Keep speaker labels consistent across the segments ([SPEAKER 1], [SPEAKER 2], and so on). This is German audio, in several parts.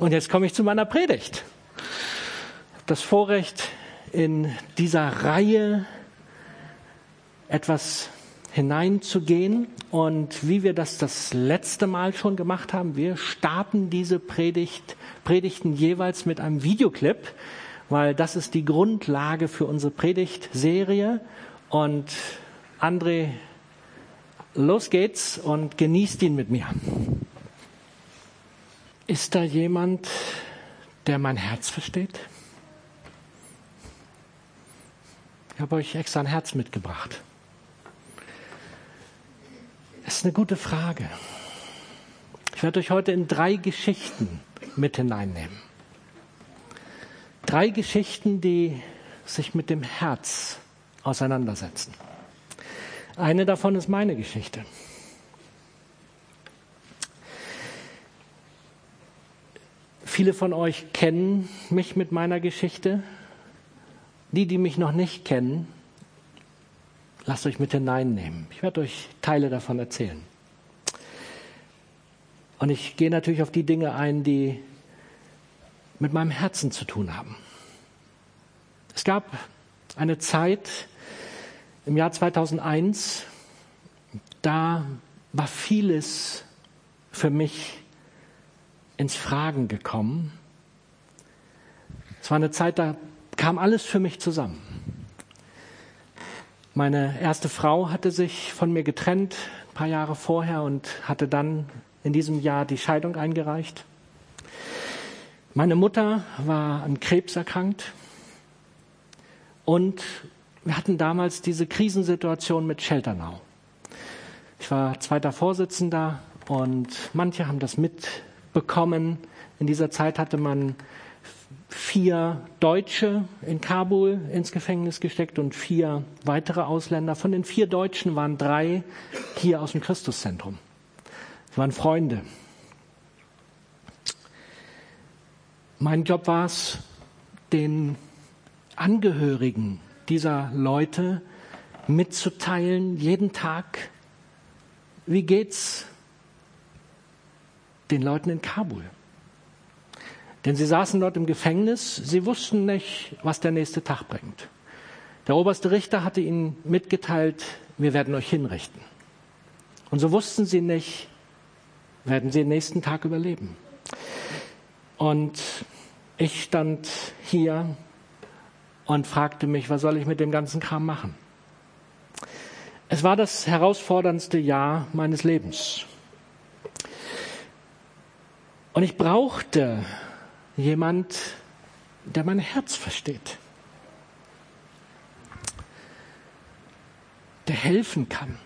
[SPEAKER 1] Und jetzt komme ich zu meiner Predigt. Das Vorrecht, in dieser Reihe etwas hineinzugehen. Und wie wir das das letzte Mal schon gemacht haben, wir starten diese Predigt, Predigten jeweils mit einem Videoclip, weil das ist die Grundlage für unsere Predigtserie. Und André, los geht's und genießt ihn mit mir. Ist da jemand, der mein Herz versteht? Ich habe euch extra ein Herz mitgebracht. Das ist eine gute Frage. Ich werde euch heute in drei Geschichten mit hineinnehmen. Drei Geschichten, die sich mit dem Herz auseinandersetzen. Eine davon ist meine Geschichte. Viele von euch kennen mich mit meiner Geschichte. Die, die mich noch nicht kennen, lasst euch mit hineinnehmen. Ich werde euch Teile davon erzählen. Und ich gehe natürlich auf die Dinge ein, die mit meinem Herzen zu tun haben. Es gab eine Zeit im Jahr 2001, da war vieles für mich ins Fragen gekommen. Es war eine Zeit, da kam alles für mich zusammen. Meine erste Frau hatte sich von mir getrennt, ein paar Jahre vorher, und hatte dann in diesem Jahr die Scheidung eingereicht. Meine Mutter war an Krebs erkrankt und wir hatten damals diese Krisensituation mit Shelternau. Ich war zweiter Vorsitzender und manche haben das mitbekommen. In dieser Zeit hatte man vier Deutsche in Kabul ins Gefängnis gesteckt und vier weitere Ausländer. Von den vier Deutschen waren drei hier aus dem Christuszentrum. Sie waren Freunde. Mein Job war es, den Angehörigen dieser Leute mitzuteilen, jeden Tag, wie geht's den Leuten in Kabul? Denn sie saßen dort im Gefängnis, sie wussten nicht, was der nächste Tag bringt. Der oberste Richter hatte ihnen mitgeteilt, wir werden euch hinrichten. Und so wussten sie nicht, werden sie den nächsten Tag überleben. Und ich stand hier und fragte mich, was soll ich mit dem ganzen Kram machen? Es war das herausforderndste Jahr meines Lebens. Und ich brauchte jemand, der mein Herz versteht, der helfen kann,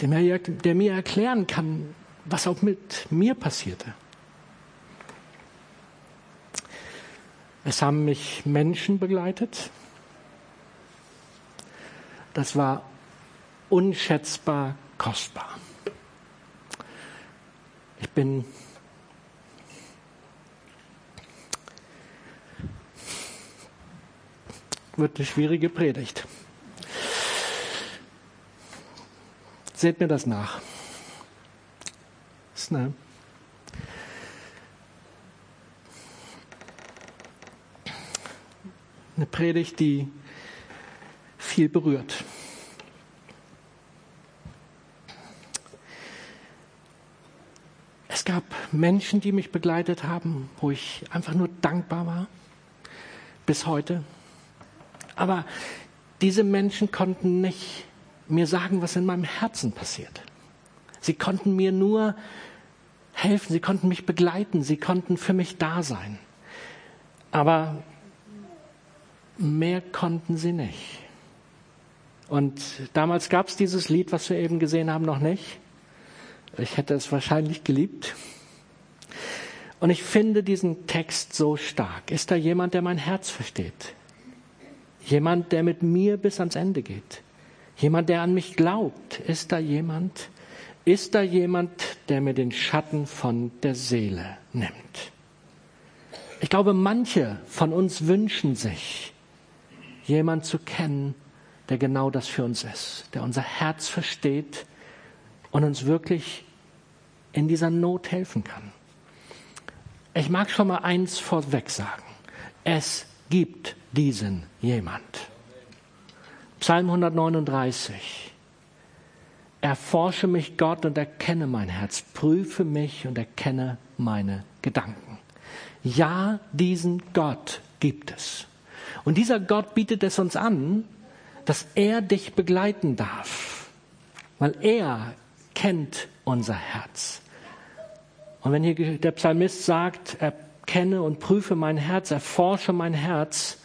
[SPEAKER 1] der mir, der mir erklären kann, was auch mit mir passierte. Es haben mich Menschen begleitet. Das war unschätzbar kostbar. Ich bin wird eine schwierige Predigt. Seht mir das nach. Eine eine Predigt, die viel berührt. Es gab Menschen, die mich begleitet haben, wo ich einfach nur dankbar war, bis heute. Aber diese Menschen konnten nicht mir sagen, was in meinem Herzen passiert. Sie konnten mir nur helfen, sie konnten mich begleiten, sie konnten für mich da sein. Aber mehr konnten sie nicht. Und damals gab es dieses Lied, was wir eben gesehen haben, noch nicht. Ich hätte es wahrscheinlich geliebt. Und ich finde diesen Text so stark. Ist da jemand, der mein Herz versteht? Jemand, der mit mir bis ans Ende geht. Jemand, der an mich glaubt. Ist da jemand? Ist da jemand, der mir den Schatten von der Seele nimmt? Ich glaube, manche von uns wünschen sich, jemand zu kennen, der genau das für uns ist, der unser Herz versteht und uns wirklich in dieser Not helfen kann. ich mag schon mal eins vorweg sagen. Es gibt diesen jemand. Psalm 139. Erforsche mich, Gott, und erkenne mein Herz. Prüfe mich und erkenne meine Gedanken. Ja, diesen Gott gibt es. Und dieser Gott bietet es uns an, dass er dich begleiten darf, weil er kennt unser Herz. Und wenn hier der Psalmist sagt, erkenne und prüfe mein Herz, erforsche mein Herz,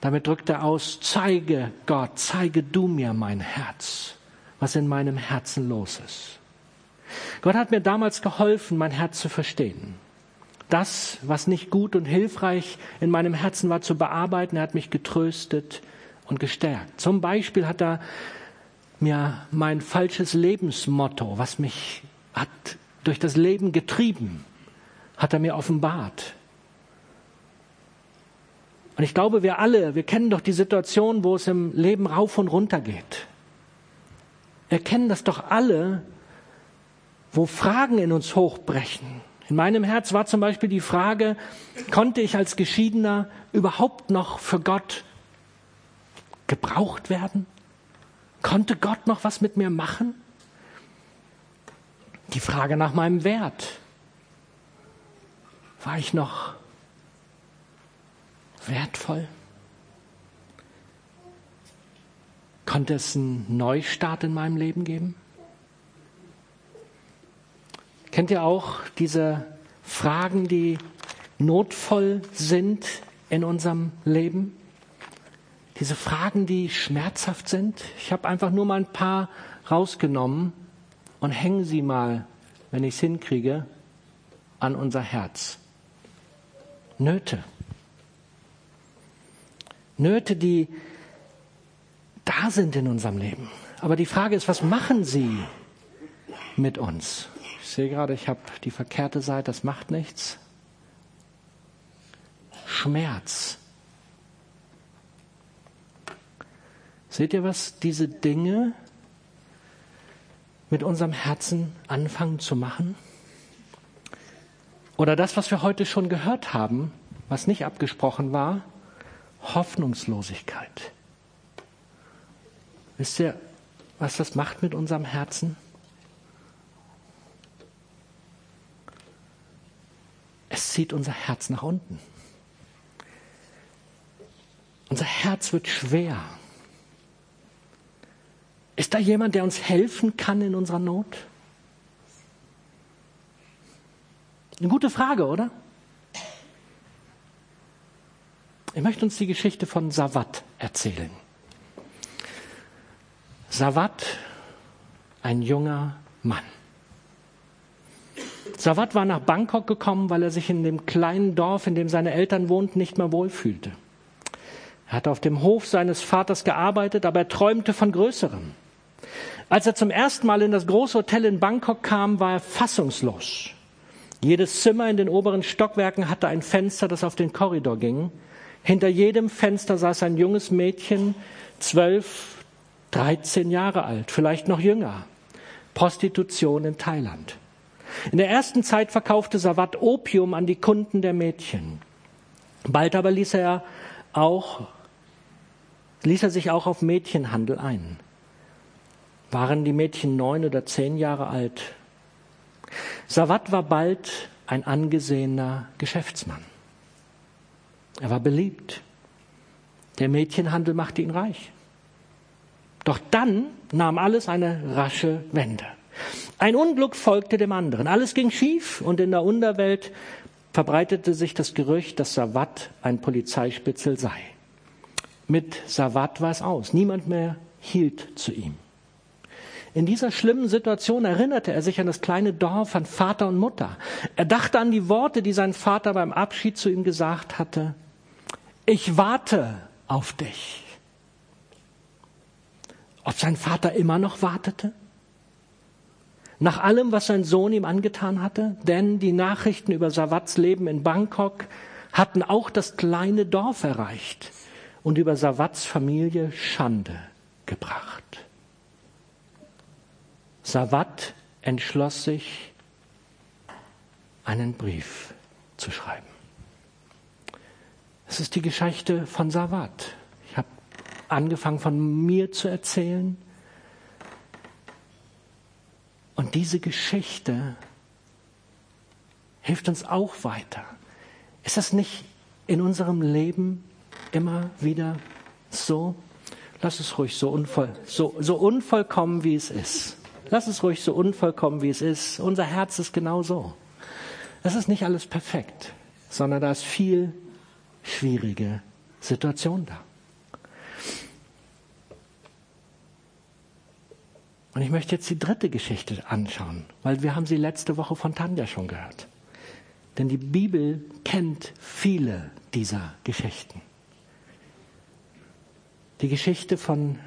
[SPEAKER 1] damit drückt er aus, zeige Gott, zeige du mir mein Herz, was in meinem Herzen los ist. Gott hat mir damals geholfen, mein Herz zu verstehen das, was nicht gut und hilfreich in meinem Herzen war, zu bearbeiten. Er hat mich getröstet und gestärkt. Zum Beispiel hat er mir mein falsches Lebensmotto, was mich hat durch das Leben getrieben, hat er mir offenbart. Und ich glaube, wir alle, wir kennen doch die Situation, wo es im Leben rauf und runter geht. Wir kennen das doch alle, wo Fragen in uns hochbrechen in meinem Herz war zum Beispiel die Frage, konnte ich als Geschiedener überhaupt noch für Gott gebraucht werden? Konnte Gott noch was mit mir machen? Die Frage nach meinem Wert. War ich noch wertvoll? Konnte es einen Neustart in meinem Leben geben? Kennt ihr auch diese Fragen, die notvoll sind in unserem Leben? Diese Fragen, die schmerzhaft sind? Ich habe einfach nur mal ein paar rausgenommen und hängen sie mal, wenn ich es hinkriege, an unser Herz. Nöte. Nöte, die da sind in unserem Leben. Aber die Frage ist, was machen sie mit uns? sehe gerade, ich habe die verkehrte Seite, das macht nichts. Schmerz. Seht ihr, was diese Dinge mit unserem Herzen anfangen zu machen? Oder das, was wir heute schon gehört haben, was nicht abgesprochen war, Hoffnungslosigkeit. Wisst ihr, was das macht mit unserem Herzen? Es zieht unser Herz nach unten. Unser Herz wird schwer. Ist da jemand, der uns helfen kann in unserer Not? Eine gute Frage, oder? Ich möchte uns die Geschichte von Sawat erzählen. Sawat, ein junger Mann. Sawat war nach Bangkok gekommen, weil er sich in dem kleinen Dorf, in dem seine Eltern wohnten, nicht mehr wohlfühlte. Er hatte auf dem Hof seines Vaters gearbeitet, aber er träumte von Größerem. Als er zum ersten Mal in das große Hotel in Bangkok kam, war er fassungslos. Jedes Zimmer in den oberen Stockwerken hatte ein Fenster, das auf den Korridor ging. Hinter jedem Fenster saß ein junges Mädchen, zwölf, dreizehn Jahre alt, vielleicht noch jünger. Prostitution in Thailand. In der ersten Zeit verkaufte Sawat Opium an die Kunden der Mädchen. Bald aber ließ er auch, ließ er sich auch auf Mädchenhandel ein. Waren die Mädchen neun oder zehn Jahre alt? Sawat war bald ein angesehener Geschäftsmann. Er war beliebt. Der Mädchenhandel machte ihn reich. Doch dann nahm alles eine rasche Wende. Ein Unglück folgte dem anderen. Alles ging schief und in der Unterwelt verbreitete sich das Gerücht, dass Sawat ein Polizeispitzel sei. Mit Sawat war es aus. Niemand mehr hielt zu ihm. In dieser schlimmen Situation erinnerte er sich an das kleine Dorf, an Vater und Mutter. Er dachte an die Worte, die sein Vater beim Abschied zu ihm gesagt hatte. Ich warte auf dich. Ob sein Vater immer noch wartete? nach allem, was sein Sohn ihm angetan hatte, denn die Nachrichten über Sawats Leben in Bangkok hatten auch das kleine Dorf erreicht und über Sawats Familie Schande gebracht. Sawat entschloss sich, einen Brief zu schreiben. Es ist die Geschichte von Sawat. Ich habe angefangen von mir zu erzählen. Und diese Geschichte hilft uns auch weiter. Ist das nicht in unserem Leben immer wieder so? Lass es ruhig so, unvoll, so, so unvollkommen, wie es ist. Lass es ruhig so unvollkommen, wie es ist. Unser Herz ist genau so. Es ist nicht alles perfekt, sondern da ist viel schwierige Situation da. Und ich möchte jetzt die dritte Geschichte anschauen, weil wir haben sie letzte Woche von Tanja schon gehört. Denn die Bibel kennt viele dieser Geschichten. Die Geschichte von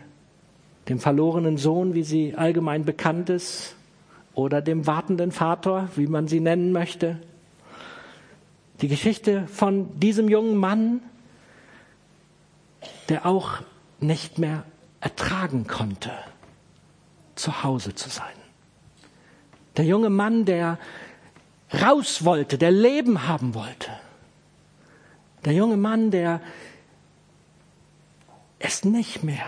[SPEAKER 1] dem verlorenen Sohn, wie sie allgemein bekannt ist, oder dem wartenden Vater, wie man sie nennen möchte. Die Geschichte von diesem jungen Mann, der auch nicht mehr ertragen konnte, zu Hause zu sein. Der junge Mann, der raus wollte, der Leben haben wollte. Der junge Mann, der es nicht mehr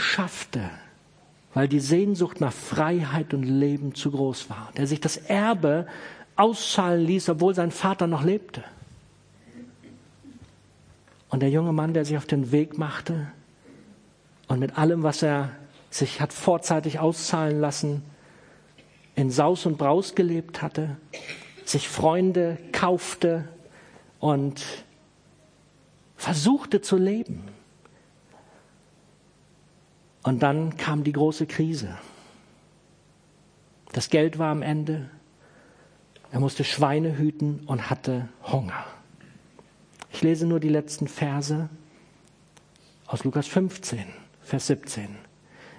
[SPEAKER 1] schaffte, weil die Sehnsucht nach Freiheit und Leben zu groß war, der sich das Erbe auszahlen ließ, obwohl sein Vater noch lebte. Und der junge Mann, der sich auf den Weg machte und mit allem, was er sich hat vorzeitig auszahlen lassen, in Saus und Braus gelebt hatte, sich Freunde kaufte und versuchte zu leben. Und dann kam die große Krise. Das Geld war am Ende. Er musste Schweine hüten und hatte Hunger. Ich lese nur die letzten Verse aus Lukas 15, Vers 17.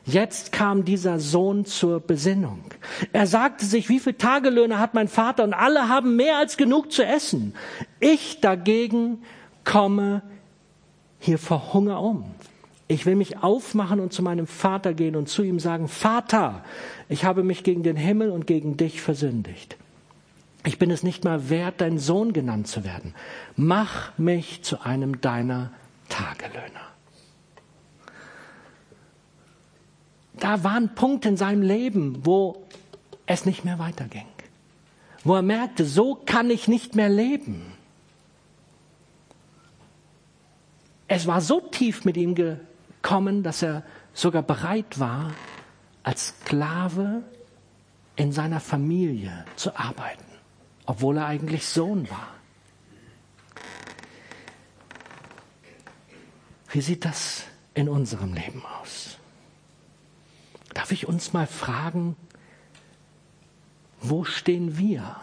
[SPEAKER 1] Jetzt kam dieser Sohn zur Besinnung. Er sagte sich, wie viele Tagelöhne hat mein Vater und alle haben mehr als genug zu essen. Ich dagegen komme hier vor Hunger um. Ich will mich aufmachen und zu meinem Vater gehen und zu ihm sagen, Vater, ich habe mich gegen den Himmel und gegen dich versündigt. Ich bin es nicht mal wert, dein Sohn genannt zu werden. Mach mich zu einem deiner Tagelöhner. da war ein Punkt in seinem Leben, wo es nicht mehr weiterging. Wo er merkte, so kann ich nicht mehr leben. Es war so tief mit ihm gekommen, dass er sogar bereit war, als Sklave in seiner Familie zu arbeiten, obwohl er eigentlich Sohn war. Wie sieht das in unserem Leben aus? Darf ich uns mal fragen, wo stehen wir?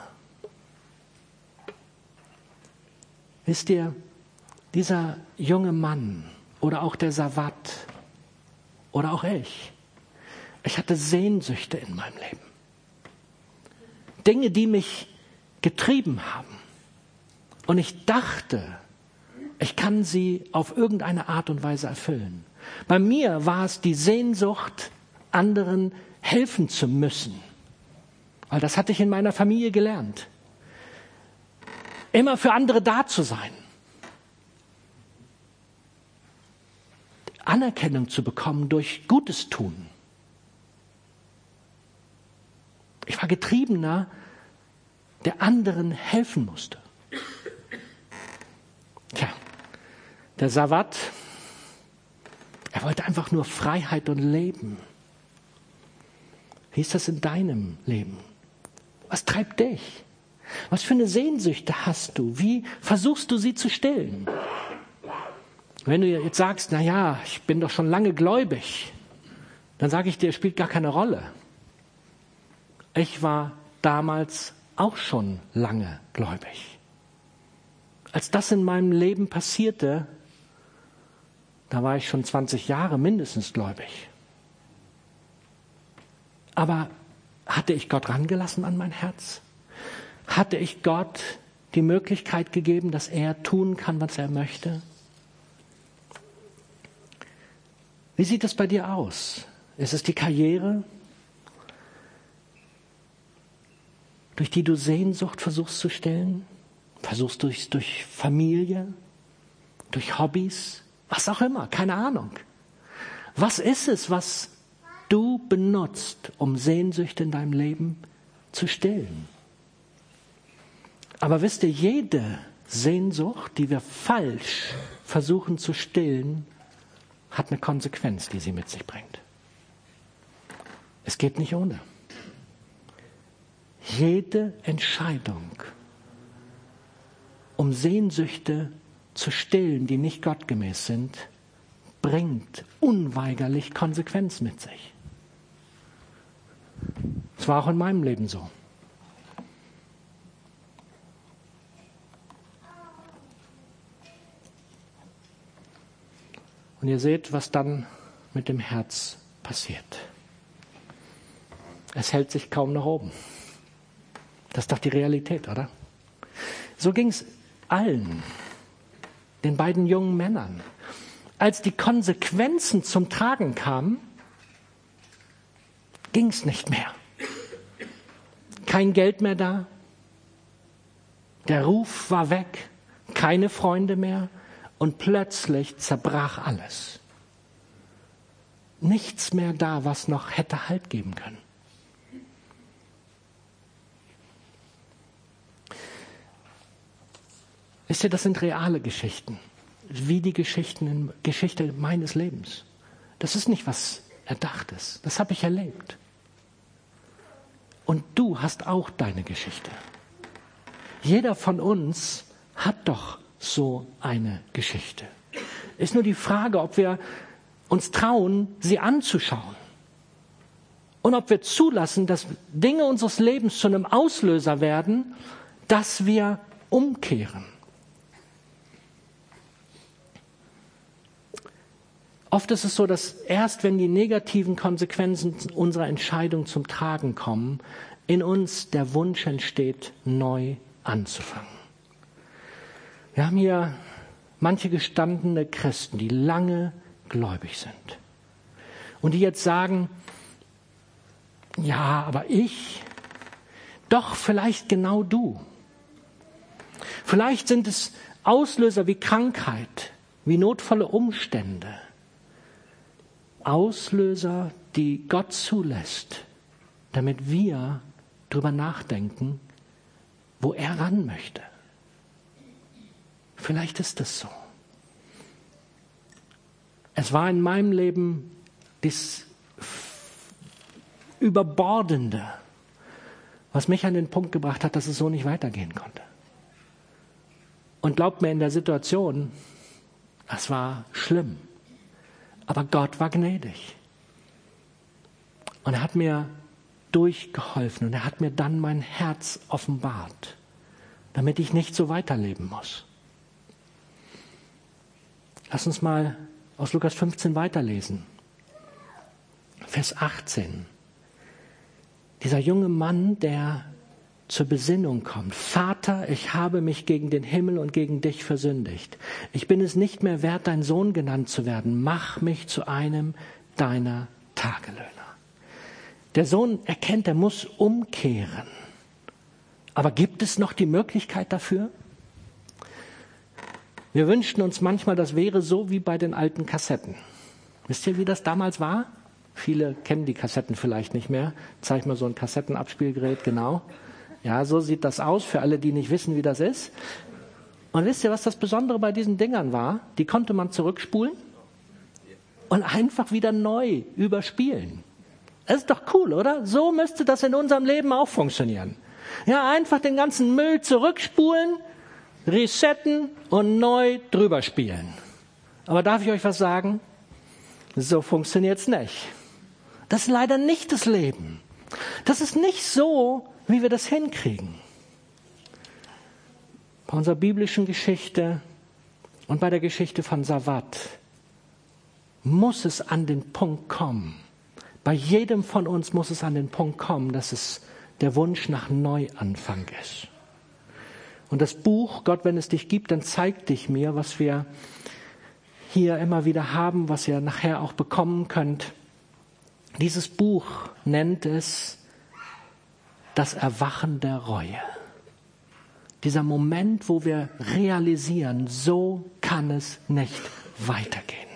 [SPEAKER 1] Wisst ihr, dieser junge Mann oder auch der Sawat oder auch ich, ich hatte Sehnsüchte in meinem Leben. Dinge, die mich getrieben haben. Und ich dachte, ich kann sie auf irgendeine Art und Weise erfüllen. Bei mir war es die Sehnsucht anderen helfen zu müssen. Weil das hatte ich in meiner Familie gelernt. Immer für andere da zu sein. Anerkennung zu bekommen durch Gutes tun. Ich war getriebener, der anderen helfen musste. Tja, der Sawat, er wollte einfach nur Freiheit und Leben. Wie ist das in deinem Leben? Was treibt dich? Was für eine Sehnsüchte hast du? Wie versuchst du sie zu stillen? Wenn du jetzt sagst, na ja, ich bin doch schon lange gläubig, dann sage ich dir, spielt gar keine Rolle. Ich war damals auch schon lange gläubig. Als das in meinem Leben passierte, da war ich schon 20 Jahre mindestens gläubig. Aber hatte ich Gott rangelassen an mein Herz? Hatte ich Gott die Möglichkeit gegeben, dass er tun kann, was er möchte? Wie sieht es bei dir aus? Ist es die Karriere? durch die du Sehnsucht versuchst zu stillen? Versuchst durch, durch Familie, durch Hobbys, was auch immer, keine Ahnung. Was ist es, was du benutzt, um Sehnsüchte in deinem Leben zu stillen? Aber wisst ihr, jede Sehnsucht, die wir falsch versuchen zu stillen, hat eine Konsequenz, die sie mit sich bringt. Es geht nicht ohne. Jede Entscheidung, um Sehnsüchte zu stillen, die nicht gottgemäß sind, bringt unweigerlich Konsequenz mit sich. Es war auch in meinem Leben so. Und ihr seht, was dann mit dem Herz passiert. Es hält sich kaum nach oben. Das ist doch die Realität, oder? So ging es allen, den beiden jungen Männern. Als die Konsequenzen zum Tragen kamen, ging es nicht mehr. Kein Geld mehr da, der Ruf war weg, keine Freunde mehr und plötzlich zerbrach alles. Nichts mehr da, was noch hätte Halt geben können. Wisst ihr, das sind reale Geschichten, wie die Geschichten, Geschichte meines Lebens. Das ist nicht was Erdachtes, das habe ich erlebt. Und du hast auch deine Geschichte. Jeder von uns hat doch so eine Geschichte. Ist nur die Frage, ob wir uns trauen, sie anzuschauen. Und ob wir zulassen, dass Dinge unseres Lebens zu einem Auslöser werden, dass wir umkehren. Oft ist es so, dass erst wenn die negativen Konsequenzen unserer Entscheidung zum Tragen kommen, in uns der Wunsch entsteht, neu anzufangen. Wir haben hier manche gestandene Christen, die lange gläubig sind und die jetzt sagen, ja, aber ich, doch vielleicht genau du. Vielleicht sind es Auslöser wie Krankheit, wie notvolle Umstände, Auslöser, die Gott zulässt, damit wir drüber nachdenken, wo er ran möchte. Vielleicht ist es so. Es war in meinem Leben das Überbordende, was mich an den Punkt gebracht hat, dass es so nicht weitergehen konnte. Und glaubt mir, in der Situation, das war schlimm. Aber Gott war gnädig. Und er hat mir durchgeholfen und er hat mir dann mein Herz offenbart, damit ich nicht so weiterleben muss. Lass uns mal aus Lukas 15 weiterlesen. Vers 18. Dieser junge Mann, der zur Besinnung kommt. Vater, ich habe mich gegen den Himmel und gegen dich versündigt. Ich bin es nicht mehr wert, dein Sohn genannt zu werden. Mach mich zu einem deiner Tagelöhner. Der Sohn erkennt, er muss umkehren. Aber gibt es noch die Möglichkeit dafür? Wir wünschten uns manchmal, das wäre so wie bei den alten Kassetten. Wisst ihr, wie das damals war? Viele kennen die Kassetten vielleicht nicht mehr. Zeig mal so ein Kassettenabspielgerät, genau. Ja, so sieht das aus für alle, die nicht wissen, wie das ist. Und wisst ihr, was das Besondere bei diesen Dingern war? Die konnte man zurückspulen und einfach wieder neu überspielen. Das ist doch cool, oder? So müsste das in unserem Leben auch funktionieren. Ja, einfach den ganzen Müll zurückspulen, resetten und neu drüber spielen. Aber darf ich euch was sagen? So funktioniert's nicht. Das ist leider nicht das Leben. Das ist nicht so, wie wir das hinkriegen. Bei unserer biblischen Geschichte und bei der Geschichte von Savat muss es an den Punkt kommen. Bei jedem von uns muss es an den Punkt kommen, dass es der Wunsch nach Neuanfang ist. Und das Buch, Gott, wenn es dich gibt, dann zeig dich mir, was wir hier immer wieder haben, was ihr nachher auch bekommen könnt. Dieses Buch nennt es das Erwachen der Reue. Dieser Moment, wo wir realisieren, so kann es nicht weitergehen.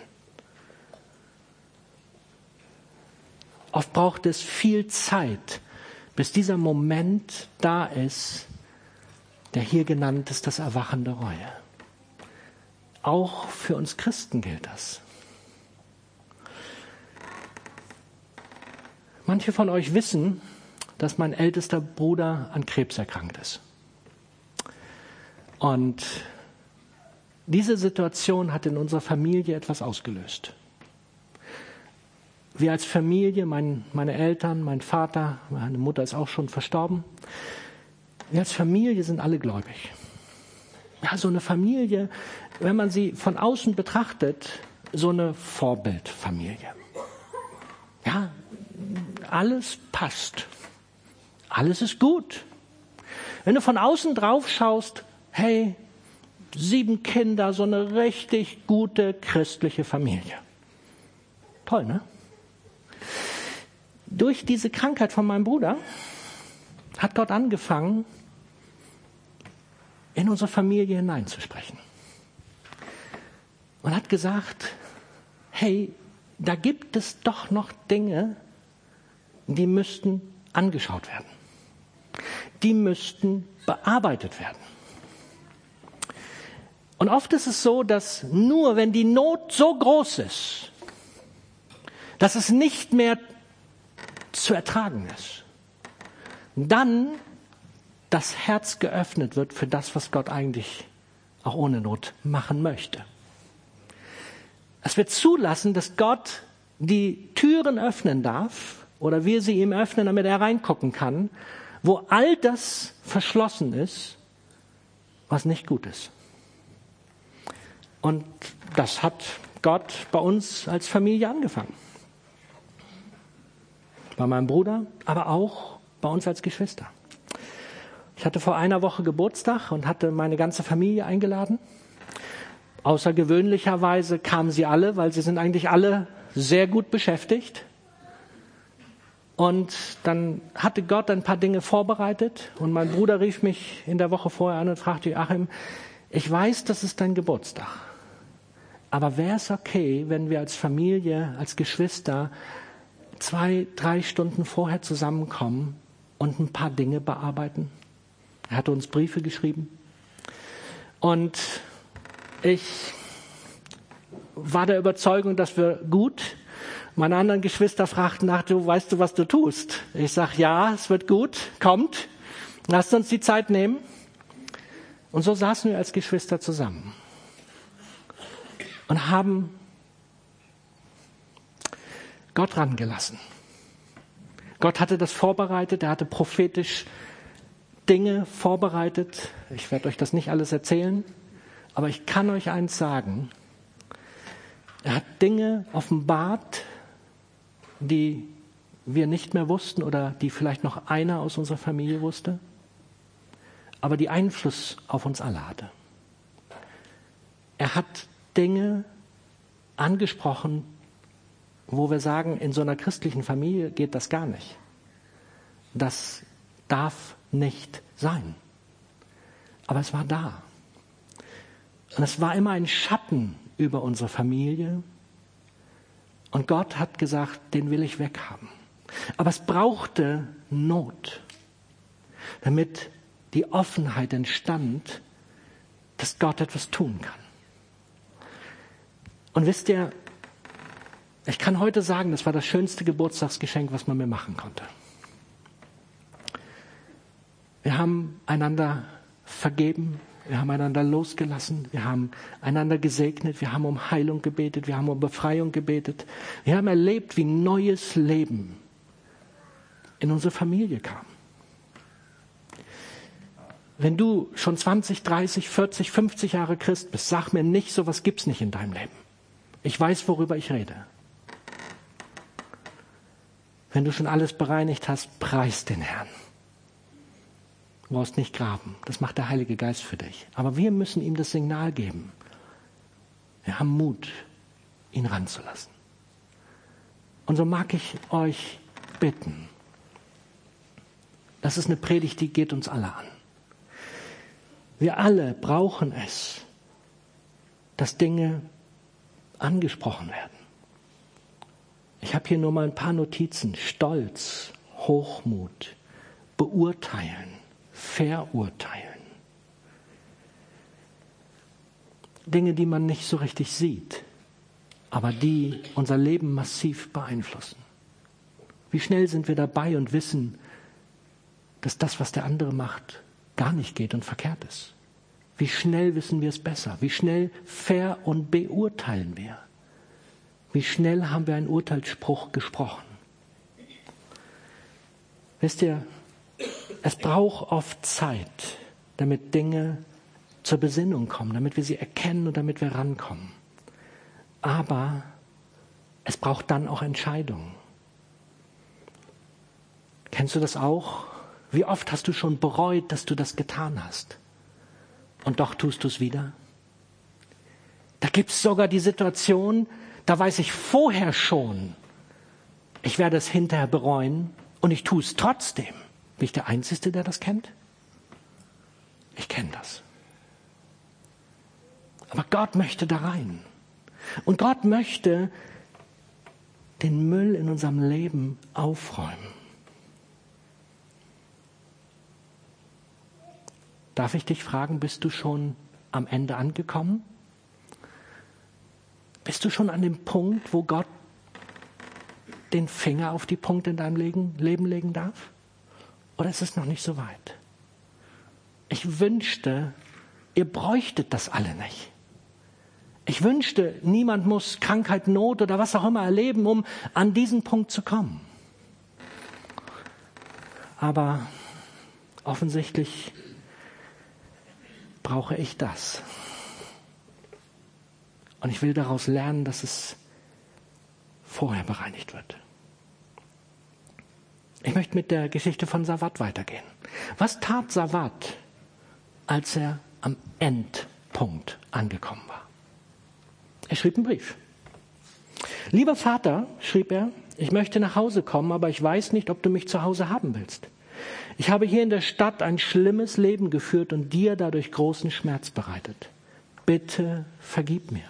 [SPEAKER 1] Oft braucht es viel Zeit, bis dieser Moment da ist, der hier genannt ist, das Erwachen der Reue. Auch für uns Christen gilt das. Manche von euch wissen, dass mein ältester Bruder an Krebs erkrankt ist. Und diese Situation hat in unserer Familie etwas ausgelöst. Wir als Familie, mein, meine Eltern, mein Vater, meine Mutter ist auch schon verstorben. Wir als Familie sind alle gläubig. Ja, so eine Familie, wenn man sie von außen betrachtet, so eine Vorbildfamilie. Ja, alles passt. Alles ist gut. Wenn du von außen drauf schaust, hey, sieben Kinder, so eine richtig gute christliche Familie. Toll, ne? Durch diese Krankheit von meinem Bruder hat Gott angefangen, in unsere Familie hineinzusprechen. Und hat gesagt, hey, da gibt es doch noch Dinge, die müssten angeschaut werden. Die müssten bearbeitet werden. Und oft ist es so, dass nur wenn die Not so groß ist, dass es nicht mehr zu ertragen ist, dann das Herz geöffnet wird für das, was Gott eigentlich auch ohne Not machen möchte. Dass wir zulassen, dass Gott die Türen öffnen darf oder wir sie ihm öffnen, damit er reingucken kann, wo all das verschlossen ist, was nicht gut ist. Und das hat Gott bei uns als Familie angefangen. Bei meinem Bruder, aber auch bei uns als Geschwister. Ich hatte vor einer Woche Geburtstag und hatte meine ganze Familie eingeladen. Außergewöhnlicherweise kamen sie alle, weil sie sind eigentlich alle sehr gut beschäftigt. Und dann hatte Gott ein paar Dinge vorbereitet und mein Bruder rief mich in der Woche vorher an und fragte, Achim, ich weiß, das ist dein Geburtstag. Aber wäre es okay, wenn wir als Familie, als Geschwister zwei, drei Stunden vorher zusammenkommen und ein paar Dinge bearbeiten? Er hatte uns Briefe geschrieben. Und ich war der Überzeugung, dass wir gut. Meine anderen Geschwister fragten nach, du weißt du, was du tust? Ich sage, ja, es wird gut, kommt. Lasst uns die Zeit nehmen. Und so saßen wir als Geschwister zusammen und haben Gott rangelassen. Gott hatte das vorbereitet, er hatte prophetisch Dinge vorbereitet. Ich werde euch das nicht alles erzählen, aber ich kann euch eins sagen. Er hat Dinge offenbart, die wir nicht mehr wussten oder die vielleicht noch einer aus unserer Familie wusste, aber die Einfluss auf uns alle hatte. Er hat Dinge angesprochen, wo wir sagen, in so einer christlichen Familie geht das gar nicht. Das darf nicht sein. Aber es war da. Und es war immer ein Schatten über unsere Familie. Und Gott hat gesagt, den will ich weghaben. Aber es brauchte Not, damit die Offenheit entstand, dass Gott etwas tun kann. Und wisst ihr, ich kann heute sagen, das war das schönste Geburtstagsgeschenk, was man mir machen konnte. Wir haben einander vergeben, wir haben einander losgelassen, wir haben einander gesegnet, wir haben um Heilung gebetet, wir haben um Befreiung gebetet. Wir haben erlebt, wie neues Leben in unsere Familie kam. Wenn du schon 20, 30, 40, 50 Jahre Christ bist, sag mir nicht, sowas gibt's nicht in deinem Leben. Ich weiß, worüber ich rede. Wenn du schon alles bereinigt hast, preis den Herrn. Du brauchst nicht graben. Das macht der Heilige Geist für dich. Aber wir müssen ihm das Signal geben. Wir haben Mut, ihn ranzulassen. Und so mag ich euch bitten. Das ist eine Predigt, die geht uns alle an. Wir alle brauchen es, dass Dinge angesprochen werden. Ich habe hier nur mal ein paar Notizen. Stolz, Hochmut, beurteilen, verurteilen. Dinge, die man nicht so richtig sieht, aber die unser Leben massiv beeinflussen. Wie schnell sind wir dabei und wissen, dass das, was der andere macht, gar nicht geht und verkehrt ist? Wie schnell wissen wir es besser? Wie schnell fair und beurteilen wir? Wie schnell haben wir einen Urteilsspruch gesprochen? Wisst ihr, es braucht oft Zeit, damit Dinge zur Besinnung kommen, damit wir sie erkennen und damit wir rankommen. Aber es braucht dann auch Entscheidungen. Kennst du das auch? Wie oft hast du schon bereut, dass du das getan hast? Und doch tust du es wieder? Da gibt es sogar die Situation, da weiß ich vorher schon, ich werde es hinterher bereuen und ich tue es trotzdem. Bin ich der Einzige, der das kennt? Ich kenne das. Aber Gott möchte da rein. Und Gott möchte den Müll in unserem Leben aufräumen. Darf ich dich fragen, bist du schon am Ende angekommen? Bist du schon an dem Punkt, wo Gott den Finger auf die Punkte in deinem Leben legen darf? Oder ist es noch nicht so weit? Ich wünschte, ihr bräuchtet das alle nicht. Ich wünschte, niemand muss Krankheit, Not oder was auch immer erleben, um an diesen Punkt zu kommen. Aber offensichtlich brauche ich das. Und ich will daraus lernen, dass es vorher bereinigt wird. Ich möchte mit der Geschichte von Sawat weitergehen. Was tat Sawat, als er am Endpunkt angekommen war? Er schrieb einen Brief. Lieber Vater, schrieb er, ich möchte nach Hause kommen, aber ich weiß nicht, ob du mich zu Hause haben willst. Ich habe hier in der Stadt ein schlimmes Leben geführt und dir dadurch großen Schmerz bereitet. Bitte vergib mir.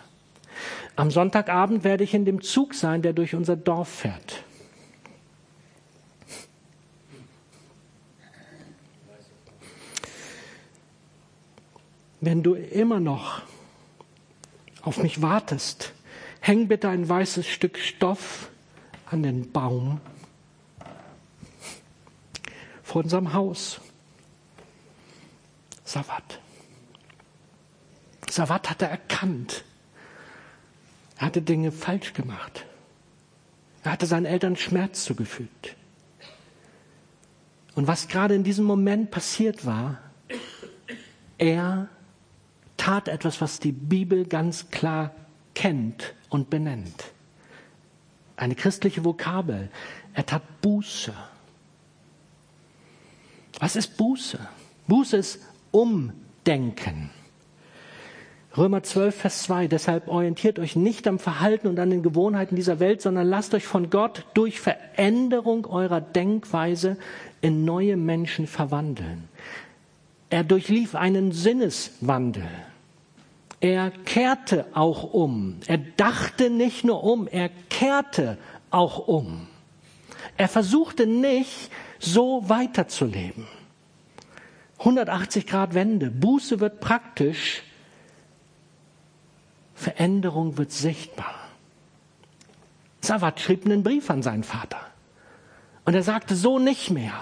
[SPEAKER 1] Am Sonntagabend werde ich in dem Zug sein, der durch unser Dorf fährt. Wenn du immer noch auf mich wartest, häng bitte ein weißes Stück Stoff an den Baum vor unserem Haus. Sawat. Sawat hatte erkannt, er hatte Dinge falsch gemacht. Er hatte seinen Eltern Schmerz zugefügt. Und was gerade in diesem Moment passiert war, er tat etwas, was die Bibel ganz klar kennt und benennt. Eine christliche Vokabel. Er tat Buße. Was ist Buße? Buße ist Umdenken. Römer 12, Vers 2. Deshalb orientiert euch nicht am Verhalten und an den Gewohnheiten dieser Welt, sondern lasst euch von Gott durch Veränderung eurer Denkweise in neue Menschen verwandeln. Er durchlief einen Sinneswandel. Er kehrte auch um. Er dachte nicht nur um, er kehrte auch um. Er versuchte nicht, so weiterzuleben. 180 Grad Wende. Buße wird praktisch. Veränderung wird sichtbar. Sawat schrieb einen Brief an seinen Vater. Und er sagte, so nicht mehr.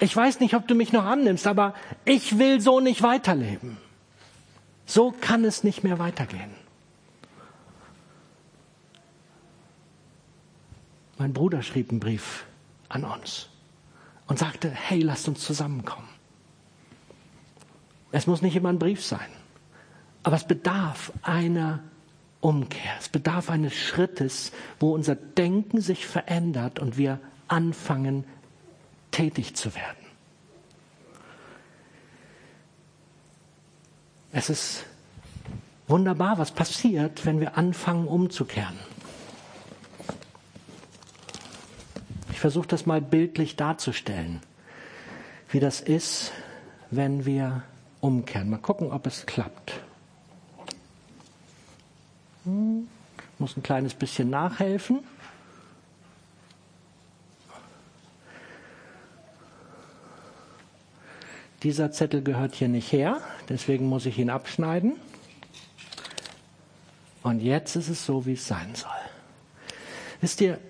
[SPEAKER 1] Ich weiß nicht, ob du mich noch annimmst, aber ich will so nicht weiterleben. So kann es nicht mehr weitergehen. Mein Bruder schrieb einen Brief an uns und sagte, hey, lasst uns zusammenkommen. Es muss nicht immer ein Brief sein, aber es bedarf einer Umkehr. Es bedarf eines Schrittes, wo unser Denken sich verändert und wir anfangen, tätig zu werden. Es ist wunderbar, was passiert, wenn wir anfangen umzukehren. Ich versuche das mal bildlich darzustellen. wie das ist, wenn wir umkehren. Mal gucken, ob es klappt. Hm, muss ein kleines bisschen nachhelfen. Dieser Zettel gehört hier nicht her, deswegen muss ich ihn abschneiden. Und jetzt ist es so, wie es sein soll. Wisst ihr,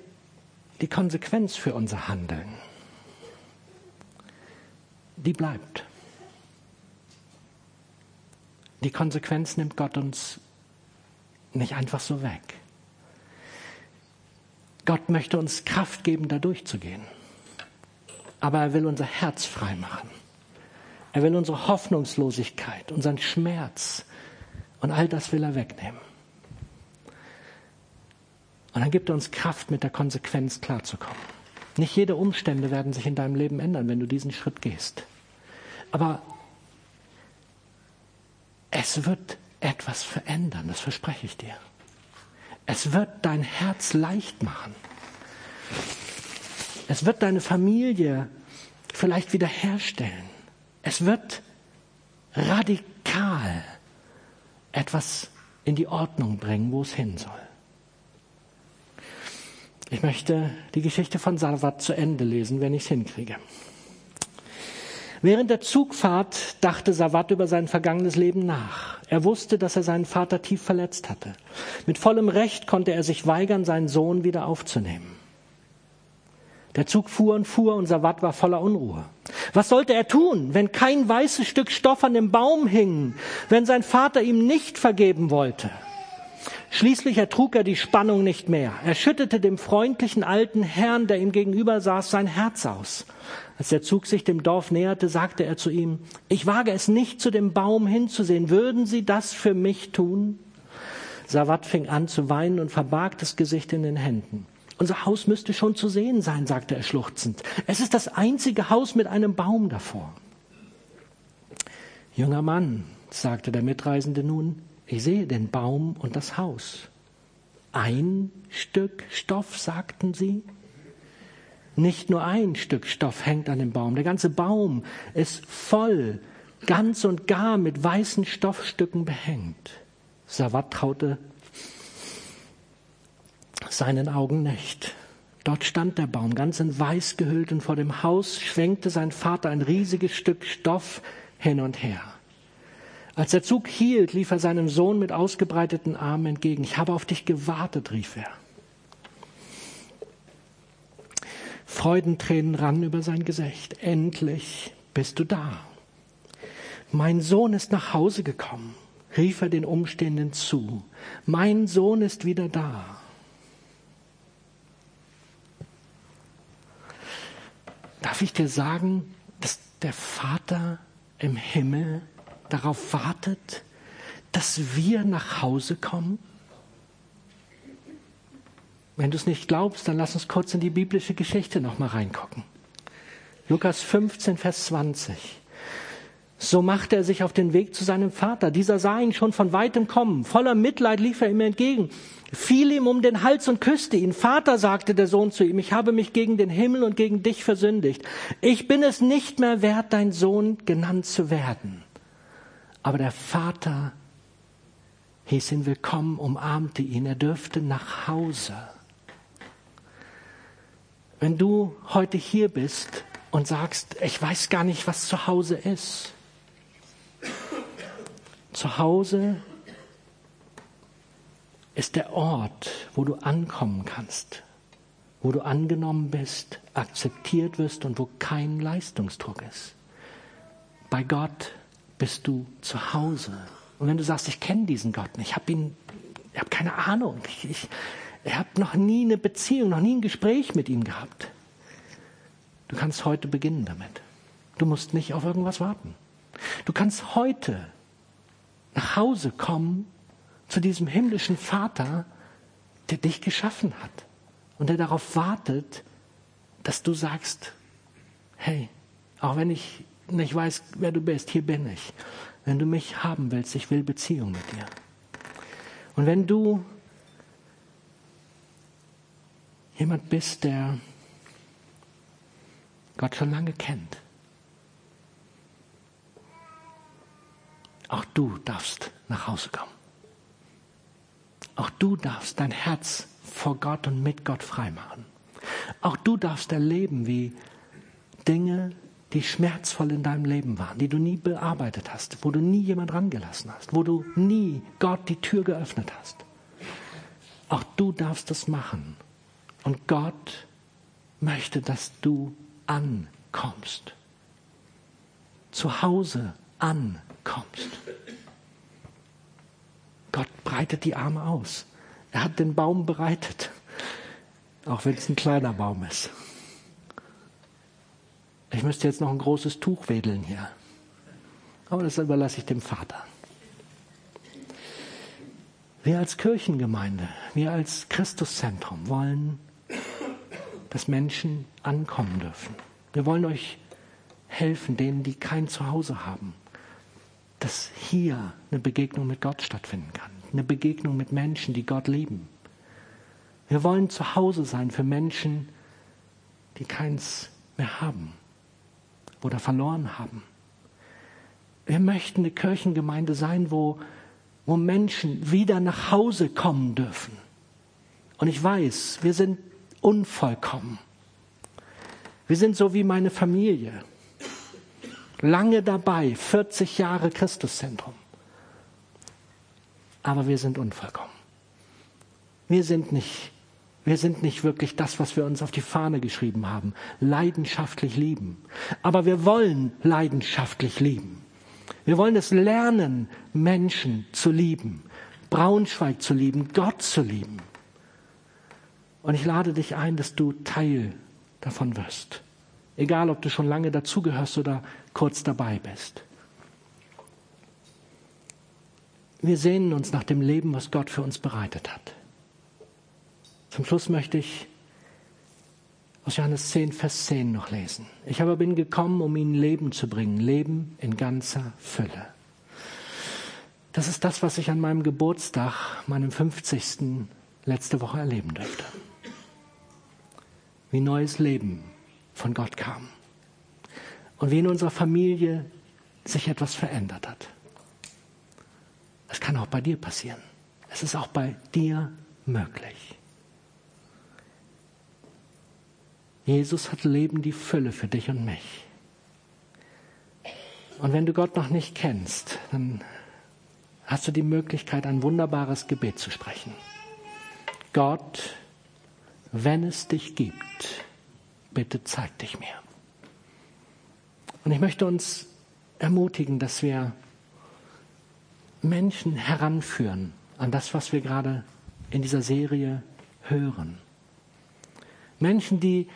[SPEAKER 1] die Konsequenz für unser Handeln, die bleibt. Die Konsequenz nimmt Gott uns nicht einfach so weg. Gott möchte uns Kraft geben, da durchzugehen. Aber er will unser Herz frei machen. Er will unsere Hoffnungslosigkeit, unseren Schmerz und all das will er wegnehmen. Und dann gibt er uns Kraft, mit der Konsequenz klarzukommen. Nicht jede Umstände werden sich in deinem Leben ändern, wenn du diesen Schritt gehst. Aber es wird etwas verändern, das verspreche ich dir. Es wird dein Herz leicht machen. Es wird deine Familie vielleicht wiederherstellen. Es wird radikal etwas in die Ordnung bringen, wo es hin soll. Ich möchte die Geschichte von Salvat zu Ende lesen, wenn ich es hinkriege. Während der Zugfahrt dachte Sawat über sein vergangenes Leben nach. Er wusste, dass er seinen Vater tief verletzt hatte. Mit vollem Recht konnte er sich weigern, seinen Sohn wieder aufzunehmen. Der Zug fuhr und fuhr und Sawat war voller Unruhe. Was sollte er tun, wenn kein weißes Stück Stoff an dem Baum hing, wenn sein Vater ihm nicht vergeben wollte? Schließlich ertrug er die Spannung nicht mehr. Er schüttete dem freundlichen alten Herrn, der ihm gegenüber saß, sein Herz aus. Als der Zug sich dem Dorf näherte, sagte er zu ihm, ich wage es nicht, zu dem Baum hinzusehen. Würden Sie das für mich tun? Sawat fing an zu weinen und verbarg das Gesicht in den Händen. Unser Haus müsste schon zu sehen sein, sagte er schluchzend. Es ist das einzige Haus mit einem Baum davor. Junger Mann, sagte der Mitreisende nun, ich sehe den Baum und das Haus. Ein Stück Stoff, sagten sie. Nicht nur ein Stück Stoff hängt an dem Baum, der ganze Baum ist voll, ganz und gar mit weißen Stoffstücken behängt. Sawat traute seinen Augen nicht. Dort stand der Baum, ganz in weiß gehüllt, und vor dem Haus schwenkte sein Vater ein riesiges Stück Stoff hin und her. Als der Zug hielt, lief er seinem Sohn mit ausgebreiteten Armen entgegen. Ich habe auf dich gewartet, rief er. Freudentränen rannen über sein Gesicht. Endlich bist du da. Mein Sohn ist nach Hause gekommen, rief er den Umstehenden zu. Mein Sohn ist wieder da. Darf ich dir sagen, dass der Vater im Himmel darauf wartet, dass wir nach Hause kommen? Wenn du es nicht glaubst, dann lass uns kurz in die biblische Geschichte nochmal reingucken. Lukas 15, Vers 20. So machte er sich auf den Weg zu seinem Vater. Dieser sah ihn schon von weitem kommen. Voller Mitleid lief er ihm entgegen, fiel ihm um den Hals und küsste ihn. Vater, sagte der Sohn zu ihm, ich habe mich gegen den Himmel und gegen dich versündigt. Ich bin es nicht mehr wert, dein Sohn genannt zu werden. Aber der Vater hieß ihn willkommen, umarmte ihn, er dürfte nach Hause. Wenn du heute hier bist und sagst, ich weiß gar nicht, was zu Hause ist. Zu Hause ist der Ort, wo du ankommen kannst, wo du angenommen bist, akzeptiert wirst und wo kein Leistungsdruck ist. Bei Gott bist du zu Hause. Und wenn du sagst, ich kenne diesen Gott nicht, ich habe ihn, ich habe keine Ahnung, ich, ich, ich habe noch nie eine Beziehung, noch nie ein Gespräch mit ihm gehabt. Du kannst heute beginnen damit. Du musst nicht auf irgendwas warten. Du kannst heute nach Hause kommen zu diesem himmlischen Vater, der dich geschaffen hat und der darauf wartet, dass du sagst, hey, auch wenn ich nicht weiß, wer du bist, hier bin ich. Wenn du mich haben willst, ich will Beziehung mit dir. Und wenn du jemand bist, der Gott schon lange kennt, auch du darfst nach Hause kommen. Auch du darfst dein Herz vor Gott und mit Gott freimachen. Auch du darfst erleben, wie Dinge, die schmerzvoll in deinem Leben waren, die du nie bearbeitet hast, wo du nie jemand rangelassen hast, wo du nie Gott die Tür geöffnet hast. Auch du darfst es machen. Und Gott möchte, dass du ankommst. Zu Hause ankommst. Gott breitet die Arme aus. Er hat den Baum bereitet, auch wenn es ein kleiner Baum ist. Ich müsste jetzt noch ein großes Tuch wedeln hier. Aber das überlasse ich dem Vater. Wir als Kirchengemeinde, wir als Christuszentrum wollen, dass Menschen ankommen dürfen. Wir wollen euch helfen, denen, die kein Zuhause haben, dass hier eine Begegnung mit Gott stattfinden kann. Eine Begegnung mit Menschen, die Gott lieben. Wir wollen zu Hause sein für Menschen, die keins mehr haben oder verloren haben. Wir möchten eine Kirchengemeinde sein, wo wo Menschen wieder nach Hause kommen dürfen. Und ich weiß, wir sind unvollkommen. Wir sind so wie meine Familie. Lange dabei, 40 Jahre Christuszentrum. Aber wir sind unvollkommen. Wir sind nicht, wir sind nicht wirklich das, was wir uns auf die Fahne geschrieben haben. Leidenschaftlich lieben. Aber wir wollen leidenschaftlich lieben. Wir wollen es lernen, Menschen zu lieben, Braunschweig zu lieben, Gott zu lieben. Und ich lade dich ein, dass du Teil davon wirst. Egal, ob du schon lange dazugehörst oder kurz dabei bist. Wir sehnen uns nach dem Leben, was Gott für uns bereitet hat. Zum Schluss möchte ich aus Johannes 10, Vers 10 noch lesen. Ich aber bin gekommen, um ihnen Leben zu bringen, Leben in ganzer Fülle. Das ist das, was ich an meinem Geburtstag, meinem 50. letzte Woche erleben durfte. Wie neues Leben von Gott kam. Und wie in unserer Familie sich etwas verändert hat. Es kann auch bei dir passieren. Es ist auch bei dir möglich. Jesus hat Leben die Fülle für dich und mich. Und wenn du Gott noch nicht kennst, dann hast du die Möglichkeit, ein wunderbares Gebet zu sprechen. Gott, wenn es dich gibt, bitte zeig dich mir. Und ich möchte uns ermutigen, dass wir Menschen heranführen an das, was wir gerade in dieser Serie hören. Menschen, die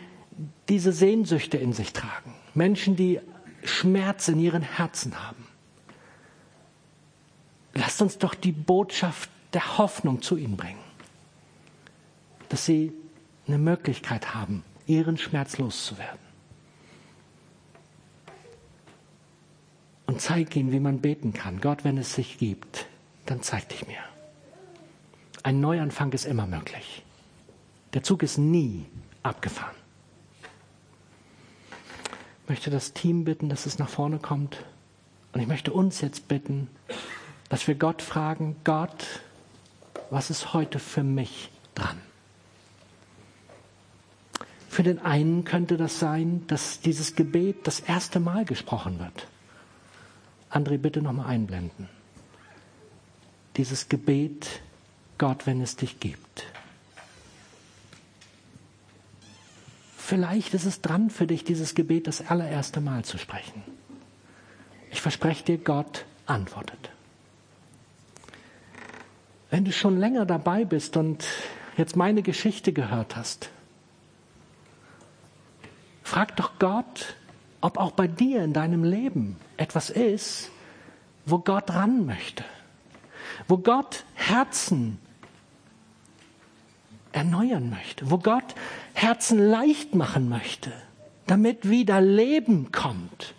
[SPEAKER 1] diese Sehnsüchte in sich tragen. Menschen, die Schmerz in ihren Herzen haben. Lasst uns doch die Botschaft der Hoffnung zu ihnen bringen. Dass sie eine Möglichkeit haben, ihren Schmerz loszuwerden. Und zeig ihnen, wie man beten kann. Gott, wenn es sich gibt, dann zeig dich mir. Ein Neuanfang ist immer möglich. Der Zug ist nie abgefahren möchte das Team bitten, dass es nach vorne kommt. Und ich möchte uns jetzt bitten, dass wir Gott fragen, Gott, was ist heute für mich dran? Für den einen könnte das sein, dass dieses Gebet das erste Mal gesprochen wird. André, bitte nochmal einblenden. Dieses Gebet, Gott, wenn es dich gibt. Vielleicht ist es dran für dich, dieses Gebet das allererste Mal zu sprechen. Ich verspreche dir, Gott antwortet. Wenn du schon länger dabei bist und jetzt meine Geschichte gehört hast, frag doch Gott, ob auch bei dir in deinem Leben etwas ist, wo Gott ran möchte, wo Gott Herzen erneuern möchte, wo Gott Herzen leicht machen möchte, damit wieder Leben kommt.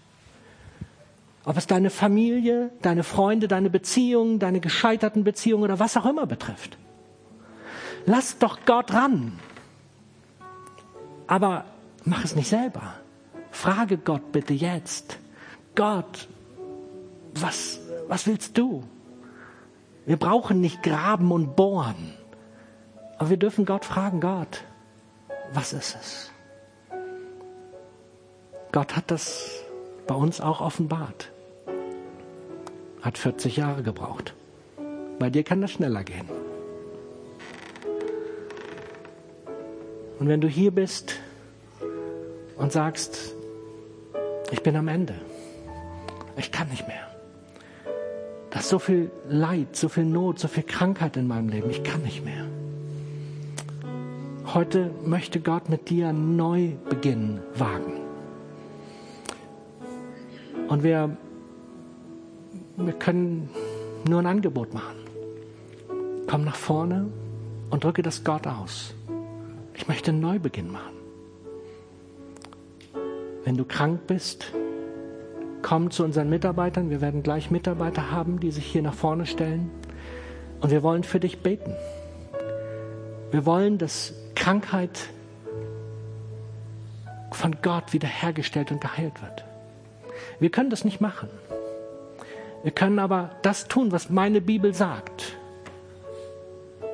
[SPEAKER 1] Ob es deine Familie, deine Freunde, deine Beziehungen, deine gescheiterten Beziehungen oder was auch immer betrifft. Lass doch Gott ran. Aber mach es nicht selber. Frage Gott bitte jetzt. Gott, was, was willst du? Wir brauchen nicht graben und bohren. Aber wir dürfen Gott fragen, Gott, was ist es? Gott hat das bei uns auch offenbart. Hat 40 Jahre gebraucht. Bei dir kann das schneller gehen. Und wenn du hier bist und sagst, ich bin am Ende, ich kann nicht mehr. Da ist so viel Leid, so viel Not, so viel Krankheit in meinem Leben, ich kann nicht mehr. Heute möchte Gott mit dir einen Neubeginn wagen. Und wir, wir können nur ein Angebot machen. Komm nach vorne und drücke das Gott aus. Ich möchte einen Neubeginn machen. Wenn du krank bist, komm zu unseren Mitarbeitern. Wir werden gleich Mitarbeiter haben, die sich hier nach vorne stellen. Und wir wollen für dich beten. Wir wollen, dass Krankheit von Gott wiederhergestellt und geheilt wird. Wir können das nicht machen. Wir können aber das tun, was meine Bibel sagt,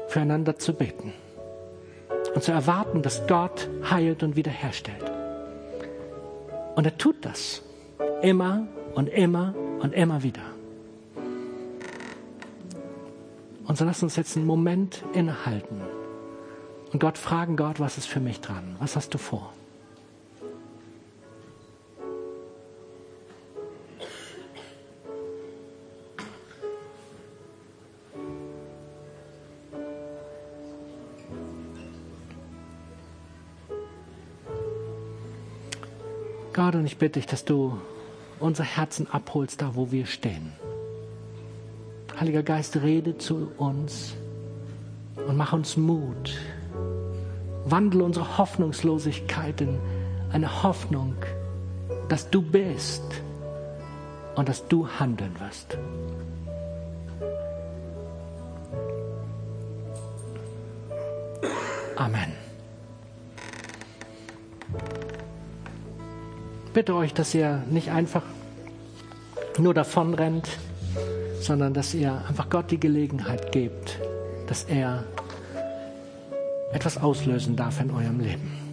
[SPEAKER 1] füreinander zu beten und zu erwarten, dass Gott heilt und wiederherstellt. Und er tut das immer und immer und immer wieder. Und so lass uns jetzt einen Moment innehalten und Gott fragen, Gott, was ist für mich dran? Was hast du vor? Und ich bitte dich, dass du unser Herzen abholst, da wo wir stehen. Heiliger Geist, rede zu uns und mach uns Mut. Wandle unsere Hoffnungslosigkeit in eine Hoffnung, dass du bist und dass du handeln wirst. Amen. Bitte euch, dass ihr nicht einfach nur davon rennt, sondern dass ihr einfach Gott die Gelegenheit gebt, dass er etwas auslösen darf in eurem Leben.